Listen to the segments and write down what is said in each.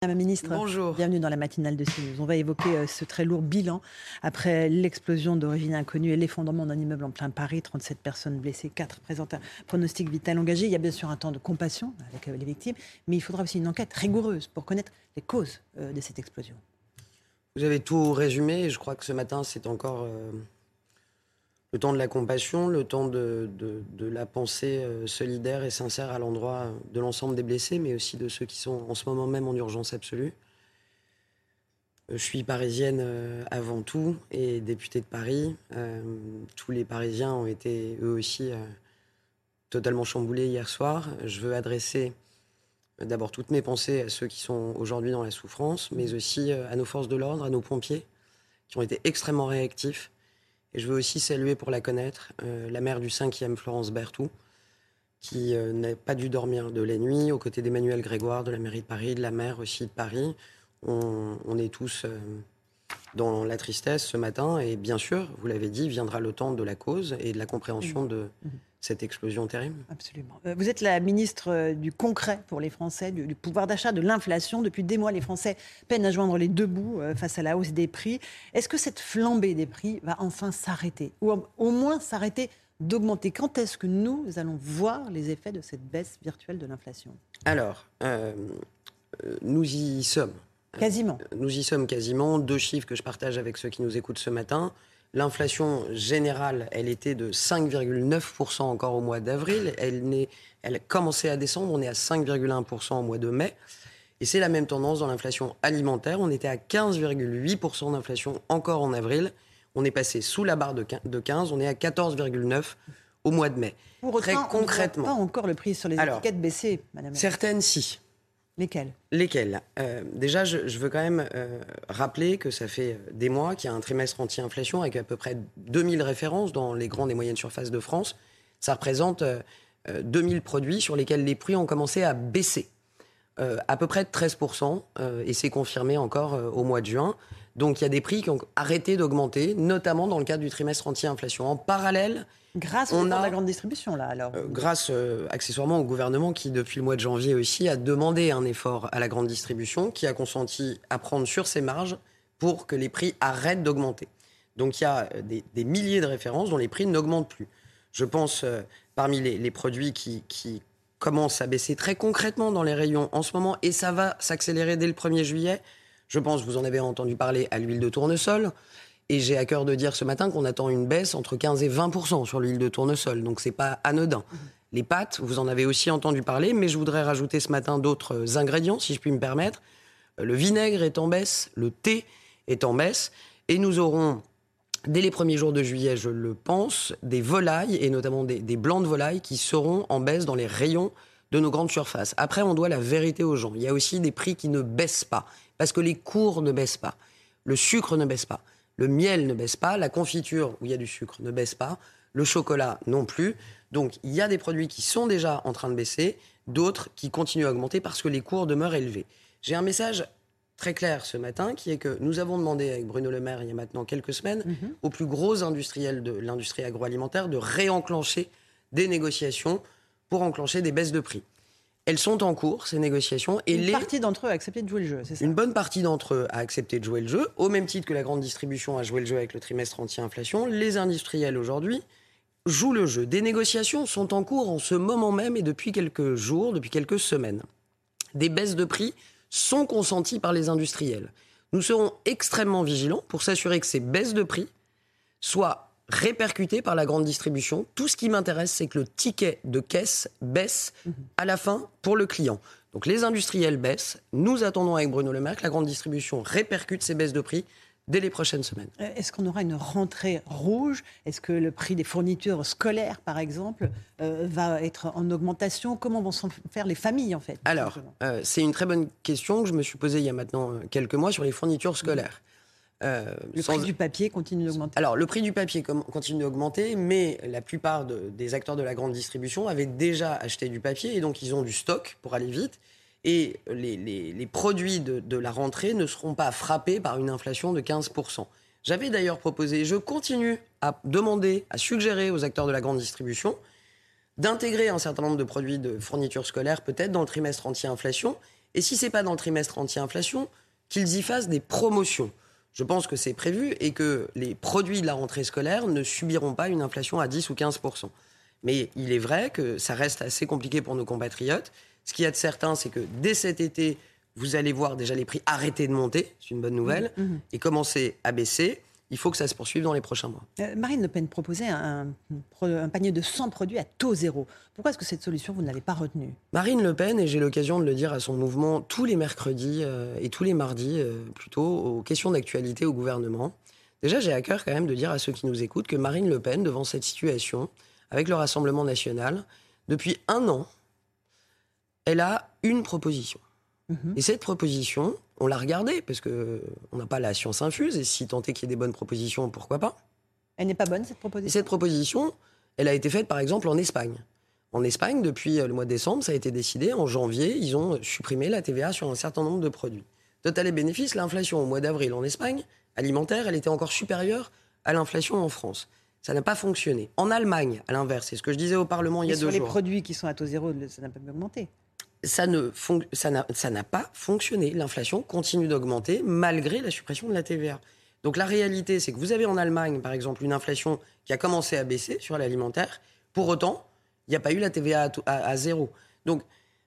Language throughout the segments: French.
Madame la ministre, Bonjour. bienvenue dans la matinale de CNews. On va évoquer euh, ce très lourd bilan après l'explosion d'origine inconnue et l'effondrement d'un immeuble en plein Paris. 37 personnes blessées, 4 présentent un pronostic vital engagé. Il y a bien sûr un temps de compassion avec euh, les victimes, mais il faudra aussi une enquête rigoureuse pour connaître les causes euh, de cette explosion. Vous avez tout résumé et je crois que ce matin, c'est encore euh, le temps de la compassion, le temps de, la pensée euh, solidaire et sincère à l'endroit de l'ensemble des blessés, mais aussi de ceux qui sont en ce moment même en urgence absolue. Euh, Je suis parisienne euh, avant tout et députée de Paris. Tous les Parisiens ont été eux aussi totalement chamboulés hier soir. Je veux adresser d'abord toutes mes pensées à ceux qui sont aujourd'hui dans la souffrance, mais aussi à nos forces de l'ordre, à nos pompiers, qui ont été extrêmement réactifs. Et je veux aussi saluer, pour la connaître, euh, la mère du 5e, Florence Berthoud, qui euh, n'a pas dû dormir de la nuit, aux côtés d'Emmanuel Grégoire, de la mairie de Paris, de la maire aussi de Paris. On, on est tous euh, dans la tristesse ce matin, et bien sûr, vous l'avez dit, viendra le temps de la cause et de la compréhension de cette explosion terrible. Absolument. Euh, Vous êtes la ministre euh, du concret pour les Français, du, du pouvoir d'achat, de l'inflation. Depuis des mois, les Français peinent à joindre les deux bouts euh, face à la hausse des prix. Est-ce que cette flambée des prix va enfin s'arrêter Ou au- moins s'arrêter d'augmenter? Quand est-ce que nous allons voir les effets de cette baisse virtuelle de l'inflation? Alors, euh, nous y sommes. Quasiment. Nous y sommes quasiment. Deux chiffres que je partage avec ceux qui nous écoutent ce matin. L'inflation générale, elle était de 5,9% encore au mois d'avril. Elle, elle a commencé à descendre. On est à 5,1% au mois de mai. Et c'est la même tendance dans l'inflation alimentaire. On était à 15,8% d'inflation encore en avril. On est passé sous la barre de quin- de 15. On est à 14,9% au mois de mai. Pour Très autant, on ne voit concrètement. pas encore le prix sur les Alors, étiquettes baisser, madame. la- Certaines, si. Lesquelles Lesquels? Euh, Déjà, je, veux quand même euh, rappeler que ça fait euh, des mois qu'il y a un trimestre anti-inflation avec à peu près 2000 références dans les grandes et moyennes surfaces de France. Ça représente euh, euh, 2000 produits sur lesquels les prix ont commencé à baisser. À peu près de 13%, euh, et c'est confirmé encore au mois de juin. Donc il y a des prix qui ont arrêté d'augmenter, notamment dans le cadre du trimestre anti-inflation. En parallèle, Grâce On a- de la grande distribution, là, alors. euh, grâce euh, accessoirement au gouvernement qui, depuis le mois de janvier aussi, a demandé un effort à la grande distribution, qui a consenti à prendre sur ses marges pour que les prix arrêtent d'augmenter. Donc il y a euh, des, des milliers de références dont les prix n'augmentent plus. Je pense, euh, parmi les, les produits qui, qui commencent à baisser très concrètement dans les rayons en ce moment, et ça va s'accélérer dès le 1er juillet, je pense, vous en avez entendu parler, à l'huile de tournesol. Et j'ai à cœur de dire ce matin qu'on attend une baisse entre 15 et 20% sur l'huile de tournesol. Donc c'est pas anodin. Les pâtes, vous en avez aussi entendu parler, mais je voudrais rajouter ce matin d'autres ingrédients, si je puis me permettre. Euh, Le vinaigre est en baisse, le thé est en baisse, et nous aurons, dès les premiers jours de juillet, je le pense, des volailles, et notamment des, des blancs de volailles, qui seront en baisse dans les rayons de nos grandes surfaces. Après, on doit la vérité aux gens. Il y a aussi des prix qui ne baissent pas, parce que les cours ne baissent pas. Le sucre ne baisse pas. Le miel ne baisse pas. La confiture, où il y a du sucre, ne baisse pas. Le chocolat non plus. Donc, il y a des produits qui sont déjà en train de baisser, d'autres qui continuent à augmenter parce que les cours demeurent élevés. J'ai un message très clair ce matin qui est que nous avons demandé avec Bruno Le Maire il y a maintenant quelques semaines aux plus gros industriels de l'industrie agroalimentaire de réenclencher des négociations pour enclencher des baisses de prix. Elles sont en cours, ces négociations, et Une les... partie d'entre eux a accepté de jouer le jeu, c'est ça Une bonne partie d'entre eux a accepté de jouer le jeu, au même titre que la grande distribution a joué le jeu avec le trimestre anti-inflation. Les industriels aujourd'hui jouent le jeu. Des négociations sont en cours en ce moment même et depuis quelques jours, depuis quelques semaines. Des baisses de prix sont consenties par les industriels. Nous serons extrêmement vigilants pour s'assurer que ces baisses de prix soient répercutées par la grande distribution. Tout ce qui m'intéresse, c'est que le ticket de caisse baisse à la fin pour le client. Donc les industriels baissent. Nous attendons avec Bruno Le Maire que la grande distribution répercute ces baisses de prix dès les prochaines semaines. Euh, est-ce qu'on aura une rentrée rouge? Est-ce que le prix des fournitures scolaires, par exemple, euh, va être en augmentation? Comment vont s'en faire les familles, en fait? Alors, euh, c'est une très bonne question que je me suis posée il y a maintenant quelques mois sur les fournitures scolaires. Le prix du papier continue d'augmenter? Alors, le prix du papier continue d'augmenter, mais la plupart des acteurs de la grande distribution avaient déjà acheté du papier et donc ils ont du stock pour aller vite et les, produits de, la rentrée ne seront pas frappés par une inflation de 15%. J'avais d'ailleurs proposé, je continue à demander, à suggérer aux acteurs de la grande distribution d'intégrer un certain nombre de produits de fourniture scolaire peut-être dans le trimestre anti-inflation, et si ce n'est pas dans le trimestre anti-inflation, qu'ils y fassent des promotions. Je pense que c'est prévu et que les produits de la rentrée scolaire ne subiront pas une inflation à 10 ou 15 Mais il est vrai que ça reste assez compliqué pour nos compatriotes ce qu'il y a de certain, c'est que dès cet été, vous allez voir déjà les prix arrêter de monter, c'est une bonne nouvelle, mmh, mmh. et commencer à baisser. Il faut que ça se poursuive dans les prochains mois. Euh, Marine Le Pen proposait un, panier de 100 produits à taux zéro. Pourquoi est-ce que cette solution, vous ne l'avez pas retenue? Marine Le Pen, et j'ai l'occasion de le dire à son mouvement tous les mercredis euh, et tous les mardis, euh, plutôt, aux questions d'actualité au gouvernement. Déjà, j'ai à cœur quand même de dire à ceux qui nous écoutent que Marine Le Pen, devant cette situation, avec le Rassemblement national, depuis un an, elle a une proposition. Mhm. Et cette proposition, on l'a regardée, parce qu'on n'a pas la science infuse, et si tant est qu'il y ait des bonnes propositions, pourquoi pas? Elle n'est pas bonne, cette proposition? Cette proposition, elle a été faite, par exemple, en Espagne. En Espagne, depuis euh, le mois de décembre, ça a été décidé. En janvier, ils ont supprimé la TVA sur un certain nombre de produits. Total et bénéfice, l'inflation au mois d'avril en Espagne, alimentaire, elle était encore supérieure à l'inflation en France. Ça n'a pas fonctionné. En Allemagne, à l'inverse, c'est ce que je disais au Parlement il y a deux jours. Sur les produits qui sont à taux zéro, ça n'a pas augmenté ça ne ça n'a pas fonctionné. L'inflation continue d'augmenter malgré la suppression de la TVA. Donc la réalité, c'est que vous avez en Allemagne, par exemple, une inflation qui a commencé à baisser sur l'alimentaire. Pour autant, il n'y a pas eu la TVA à, zéro. Donc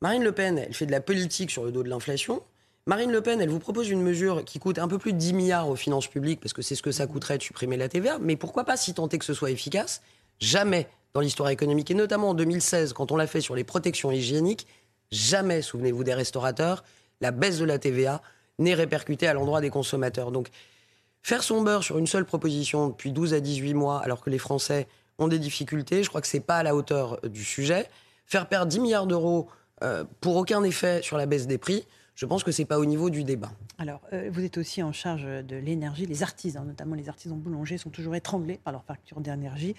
Marine Le Pen, elle fait de la politique sur le dos de l'inflation. Marine Le Pen, elle vous propose une mesure qui coûte un peu plus de 10 milliards aux finances publiques, parce que c'est ce que ça coûterait de supprimer la TVA. Mais pourquoi pas, si tant est que ce soit efficace? Jamais dans l'histoire économique, et notamment en 2016, quand on l'a fait sur les protections hygiéniques, Jamais, souvenez-vous des restaurateurs, la baisse de la TVA n'est répercutée à l'endroit des consommateurs. Donc, faire son beurre sur une seule proposition depuis 12 à 18 mois, alors que les Français ont des difficultés, je crois que ce n'est pas à la hauteur du sujet. Faire perdre 10 milliards d'euros euh, pour aucun effet sur la baisse des prix, je pense que ce n'est pas au niveau du débat. Alors, euh, vous êtes aussi en charge de l'énergie. Les artisans, notamment les artisans boulangers, sont toujours étranglés par leur facture d'énergie.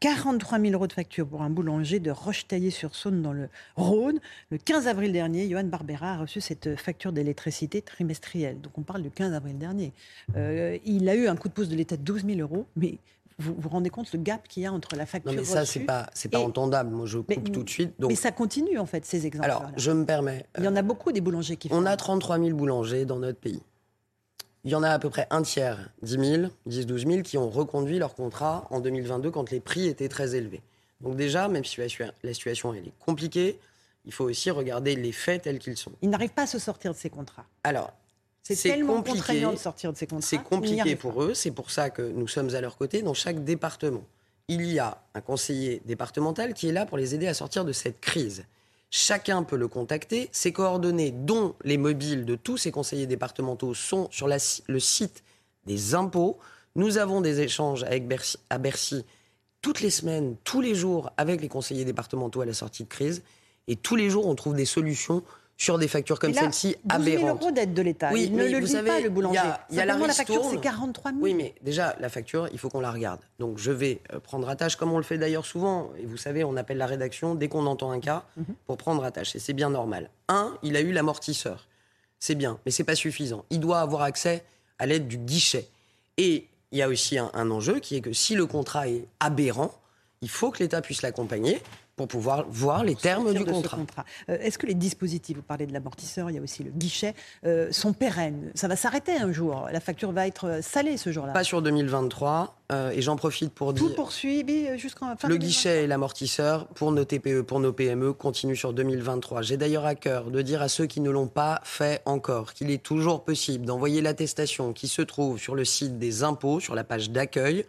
43 000 euros de facture pour un boulanger de Roche-Taillé-sur-Saône dans le Rhône. Le 15 avril dernier, Johan Barbera a reçu cette facture d'électricité trimestrielle. Donc, on parle du 15 avril dernier. Euh, il a eu un coup de pouce de l'État de 12 000 euros, mais vous vous rendez compte le gap qu'il y a entre la facture Non, mais ça, c'est pas, c'est pas entendable. Moi, je coupe tout de suite. Donc... Mais ça continue, en fait, ces exemples. Alors, je me permets. Il y en a beaucoup des boulangers qui font. On a 33 000 boulangers dans notre pays. Il y en a à peu près un tiers, 10 000, 10, 12 000, qui ont reconduit leur contrat en 2022 quand les prix étaient très élevés. Donc déjà, même si la situation elle est compliquée, il faut aussi regarder les faits tels qu'ils sont. Ils n'arrivent pas à se sortir de ces contrats. Alors, c'est tellement compliqué, contraignant de sortir de ces contrats. C'est compliqué pour eux. C'est pour ça que nous sommes à leur côté dans chaque département. Il y a un conseiller départemental qui est là pour les aider à sortir de cette crise. Chacun peut le contacter. Ces coordonnées, dont les mobiles de tous ces conseillers départementaux, sont sur le site des impôts. Nous avons des échanges avec à Bercy toutes les semaines, tous les jours, avec les conseillers départementaux à la sortie de crise. Et tous les jours, on trouve des solutions sur des factures comme celle-ci aberrantes. 000 euros d'aide de l'État. Oui, il ne le savez, pas, le boulanger. Il y a, la, la, facture, c'est 43 000. Oui, mais déjà, la facture, il faut qu'on la regarde. Donc, je vais euh, prendre à tâche, comme on le fait d'ailleurs souvent. Et vous savez, on appelle la rédaction dès qu'on entend un cas mhm. pour prendre à tâche. Et c'est bien normal. Un, il a eu l'amortisseur. C'est bien, mais c'est pas suffisant. Il doit avoir accès à l'aide du guichet. Et il y a aussi un enjeu qui est que si le contrat est aberrant, il faut que l'État puisse l'accompagner pour pouvoir voir les termes du contrat. Euh, est-ce que les dispositifs, vous parlez de l'amortisseur, il y a aussi le guichet, euh, sont pérennes? Ça va s'arrêter un jour La facture va être salée ce jour-là Pas sur 2023. Euh, et j'en profite pour dire. Tout poursuivi jusqu'en fin Le guichet et l'amortisseur pour nos TPE, pour nos PME, continuent sur 2023. J'ai d'ailleurs à cœur de dire à ceux qui ne l'ont pas fait encore qu'il est toujours possible d'envoyer l'attestation qui se trouve sur le site des impôts, sur la page d'accueil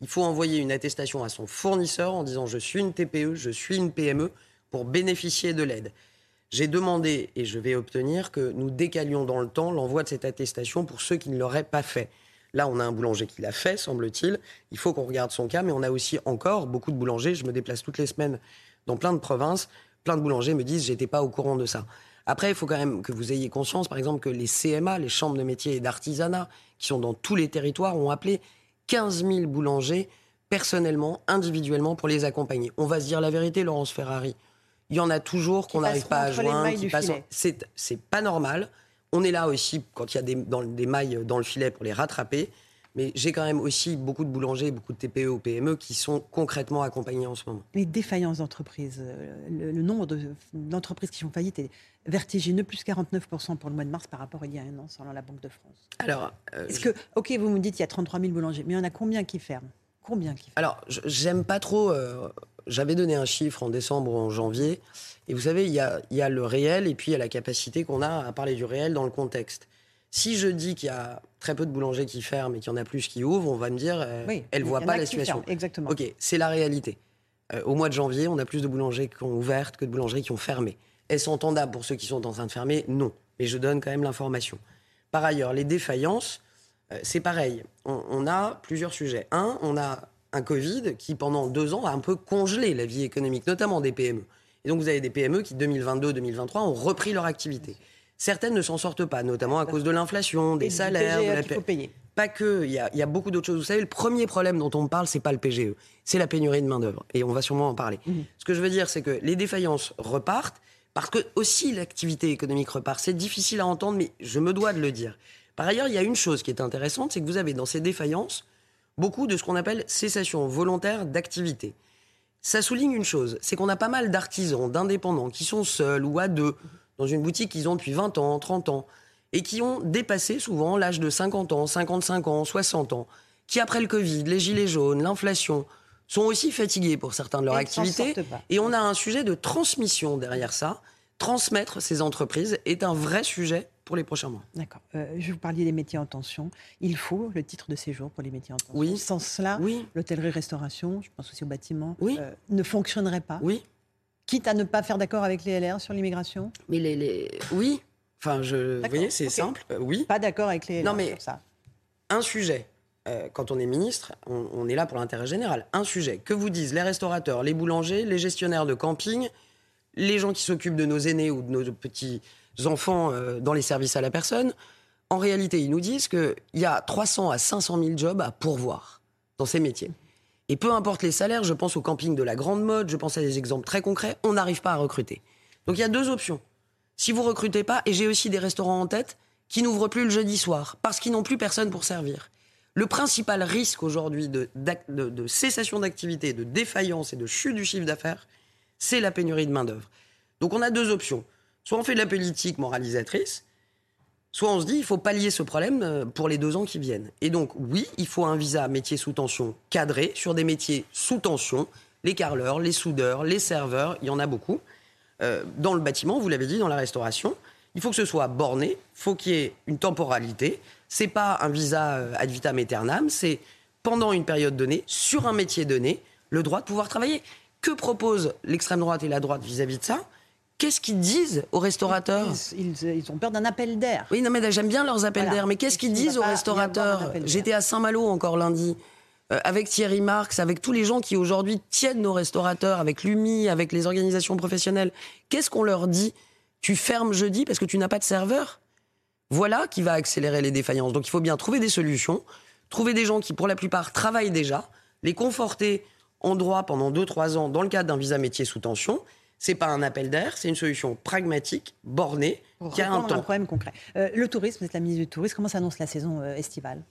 il faut envoyer une attestation à son fournisseur en disant je suis une TPE, je suis une PME pour bénéficier de l'aide. J'ai demandé et je vais obtenir que nous décalions dans le temps l'envoi de cette attestation pour ceux qui ne l'auraient pas fait. Là, on a un boulanger qui l'a fait, semble-t-il. Il faut qu'on regarde son cas, mais on a aussi encore beaucoup de boulangers. Je me déplace toutes les semaines dans plein de provinces. Plein de boulangers me disent j'étais pas au courant de ça. Après, il faut quand même que vous ayez conscience, par exemple, que les CMA, les chambres de métier et d'artisanat, qui sont dans tous les territoires, ont appelé 15 000 boulangers personnellement, individuellement, pour les accompagner. On va se dire la vérité, Laurence Ferrari. Il y en a toujours qu'on n'arrive pas à joindre. Qui passent... C'est pas normal. On est là aussi quand il y a des, dans, des mailles dans le filet pour les rattraper. Mais j'ai quand même aussi beaucoup de boulangers, beaucoup de TPE ou PME qui sont concrètement accompagnés en ce moment. Les défaillances d'entreprises, euh, le, nombre d'entreprises qui font faillite est vertigineux, plus 49% pour le mois de mars par rapport à il y a un an, selon la Banque de France. Alors, euh, est-ce que, ok, vous me dites qu'il y a 33 000 boulangers, mais il y en a combien qui ferment? Combien qui ferment? Alors, j'aime pas trop. Euh, j'avais donné un chiffre en décembre ou en janvier, et vous savez, il y a, y a le réel et puis il y a la capacité qu'on a à parler du réel dans le contexte. Si je dis qu'il y a très peu de boulangers qui ferment et qu'il y en a plus qui ouvrent, on va me dire, euh, elle ne voit pas la situation. exactement. Ok, c'est la réalité. Euh, au mois de janvier, on a plus de boulangers qui ont ouvert que de boulangeries qui ont fermé. Est-ce entendable pour ceux qui sont en train de fermer? Non. Mais je donne quand même l'information. Par ailleurs, les défaillances, euh, c'est pareil. On, on, a plusieurs sujets. Un, on a un Covid qui, pendant deux ans, a un peu congelé la vie économique, notamment des PME. Et donc, vous avez des PME qui, 2022-2023, ont repris leur activité. Certaines ne s'en sortent pas, notamment à cause de l'inflation, des salaires. faut payer. Pas que, il y a, beaucoup d'autres choses. Vous savez, le premier problème dont on parle, c'est pas le PGE, c'est la pénurie de main-d'œuvre. Et on va sûrement en parler. Mhm. Ce que je veux dire, c'est que les défaillances repartent, parce que aussi l'activité économique repart. C'est difficile à entendre, mais je me dois de le dire. Par ailleurs, il y a une chose qui est intéressante, c'est que vous avez dans ces défaillances beaucoup de ce qu'on appelle cessation volontaire d'activité. Ça souligne une chose, c'est qu'on a pas mal d'artisans, d'indépendants qui sont seuls ou à deux dans une boutique qu'ils ont depuis 20 ans, 30 ans, et qui ont dépassé souvent l'âge de 50 ans, 55 ans, 60 ans, qui après le Covid, les gilets jaunes, l'inflation, sont aussi fatigués pour certains de leur activité. Et on a un sujet de transmission derrière ça. Transmettre ces entreprises est un vrai sujet pour les prochains mois. D'accord. Euh, je vous parlais des métiers en tension. Il faut le titre de séjour pour les métiers en tension. Oui. Sans cela, oui. l'hôtellerie-restauration, je pense aussi au bâtiment, oui. Euh, ne fonctionnerait pas. Oui quitte à ne pas faire d'accord avec les LR sur l'immigration Mais les, les, oui. Enfin, je, vous voyez, c'est simple. Euh, oui. Pas d'accord avec les LR non, mais sur ça. Un sujet. Euh, quand on est ministre, on, est là pour l'intérêt général. Un sujet. Que vous disent les restaurateurs, les boulangers, les gestionnaires de camping, les gens qui s'occupent de nos aînés ou de nos petits enfants euh, dans les services à la personne. En réalité, ils nous disent qu'il y a 300 à 500 000 jobs à pourvoir dans ces métiers. Et peu importe les salaires, je pense au camping de la grande mode, je pense à des exemples très concrets, on n'arrive pas à recruter. Donc il y a deux options. Si vous recrutez pas, et j'ai aussi des restaurants en tête qui n'ouvrent plus le jeudi soir parce qu'ils n'ont plus personne pour servir. Le principal risque aujourd'hui de, de, cessation d'activité, de défaillance et de chute du chiffre d'affaires, c'est la pénurie de main-d'œuvre. Donc on a deux options. Soit on fait de la politique moralisatrice, Soit on se dit, il faut pallier ce problème euh, pour les deux ans qui viennent. Et donc, oui, il faut un visa métier sous tension cadré sur des métiers sous tension. Les carleurs, les soudeurs, les serveurs, il y en a beaucoup. Euh, dans le bâtiment, vous l'avez dit, dans la restauration, il faut que ce soit borné, faut qu'il y ait une temporalité. C'est pas un visa euh, ad vitam aeternam, c'est pendant une période donnée, sur un métier donné, le droit de pouvoir travailler. Que propose l'extrême droite et la droite vis-à-vis -vis de ça? Qu'est-ce qu'ils disent aux restaurateurs ils, ont peur d'un appel d'air. Oui, non, mais j'aime bien leurs appels d'air. Mais qu'est-ce qu'ils disent aux restaurateurs J'étais à Saint-Malo encore lundi. Euh, avec Thierry Marx, avec tous les gens qui aujourd'hui tiennent nos restaurateurs, avec l'UMI, avec les organisations professionnelles, qu'est-ce qu'on leur dit? Tu fermes jeudi parce que tu n'as pas de serveur Voilà qui va accélérer les défaillances. Donc il faut bien trouver des solutions, trouver des gens qui, pour la plupart, travaillent déjà, les conforter en droit pendant 2-3 ans dans le cadre d'un visa métier sous tension, c'est pas un appel d'air, c'est une solution pragmatique, bornée, qui a un temps. un problème concret. Euh, le tourisme, vous êtes la ministre du Tourisme, comment s'annonce la saison euh, estivale?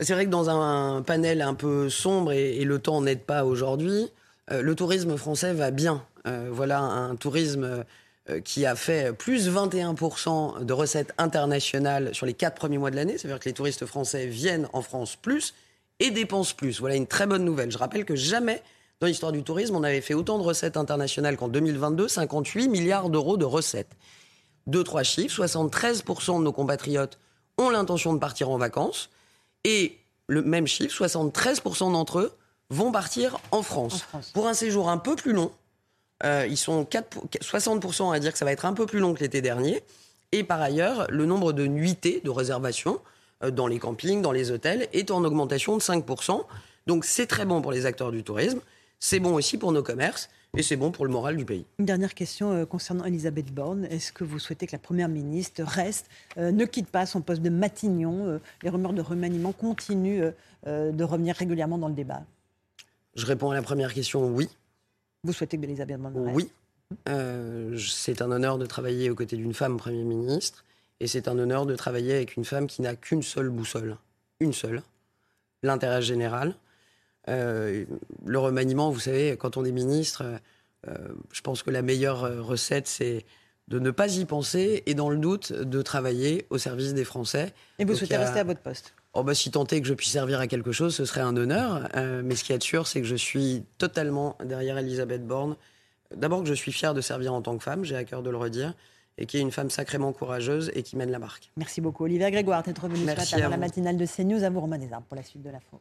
C'est vrai que dans un, panel un peu sombre, et, le temps n'aide pas aujourd'hui, euh, le tourisme français va bien. voilà un tourisme qui a fait plus 21% de recettes internationales sur les quatre premiers mois de l'année. C'est-à-dire que les touristes français viennent en France plus et dépensent plus. Voilà une très bonne nouvelle. Je rappelle que jamais dans l'histoire du tourisme, on avait fait autant de recettes internationales qu'en 2022, 58 milliards d'euros de recettes. Deux, trois chiffres, 73% de nos compatriotes ont l'intention de partir en vacances, et le même chiffre, 73% d'entre eux vont partir en France. Pour un séjour un peu plus long, euh, ils sont 60% à dire que ça va être un peu plus long que l'été dernier, et par ailleurs, le nombre de nuitées de réservation euh, dans les campings, dans les hôtels, est en augmentation de 5%. Donc c'est très bon pour les acteurs du tourisme, c'est bon aussi pour nos commerces et c'est bon pour le moral du pays. Une dernière question euh, concernant Elisabeth Borne. Est-ce que vous souhaitez que la Première ministre reste, euh, ne quitte pas son poste de Matignon euh, Les rumeurs de remaniement continuent de revenir régulièrement dans le débat? Je réponds à la première question, oui. Vous souhaitez que Elisabeth Borne reste? Oui. c'est un honneur de travailler aux côtés d'une femme Premier ministre et c'est un honneur de travailler avec une femme qui n'a qu'une seule boussole, une seule, l'intérêt général. Euh, le remaniement, vous savez, quand on est ministre, euh, je pense que la meilleure euh, recette, c'est de ne pas y penser et dans le doute de travailler au service des Français. Et vous souhaitez rester à votre poste? Oh bah, si tant est que je puisse servir à quelque chose, ce serait un honneur. mais ce qui est sûr, c'est que je suis totalement derrière Elisabeth Borne. D'abord que je suis fier de servir en tant que femme, j'ai à cœur de le redire, et qui est une femme sacrément courageuse et qui mène la marque. Merci beaucoup Olivier Grégoire d'être revenu ce matin dans la matinale de CNews. À vous Romain Desarmes pour la suite de l'info.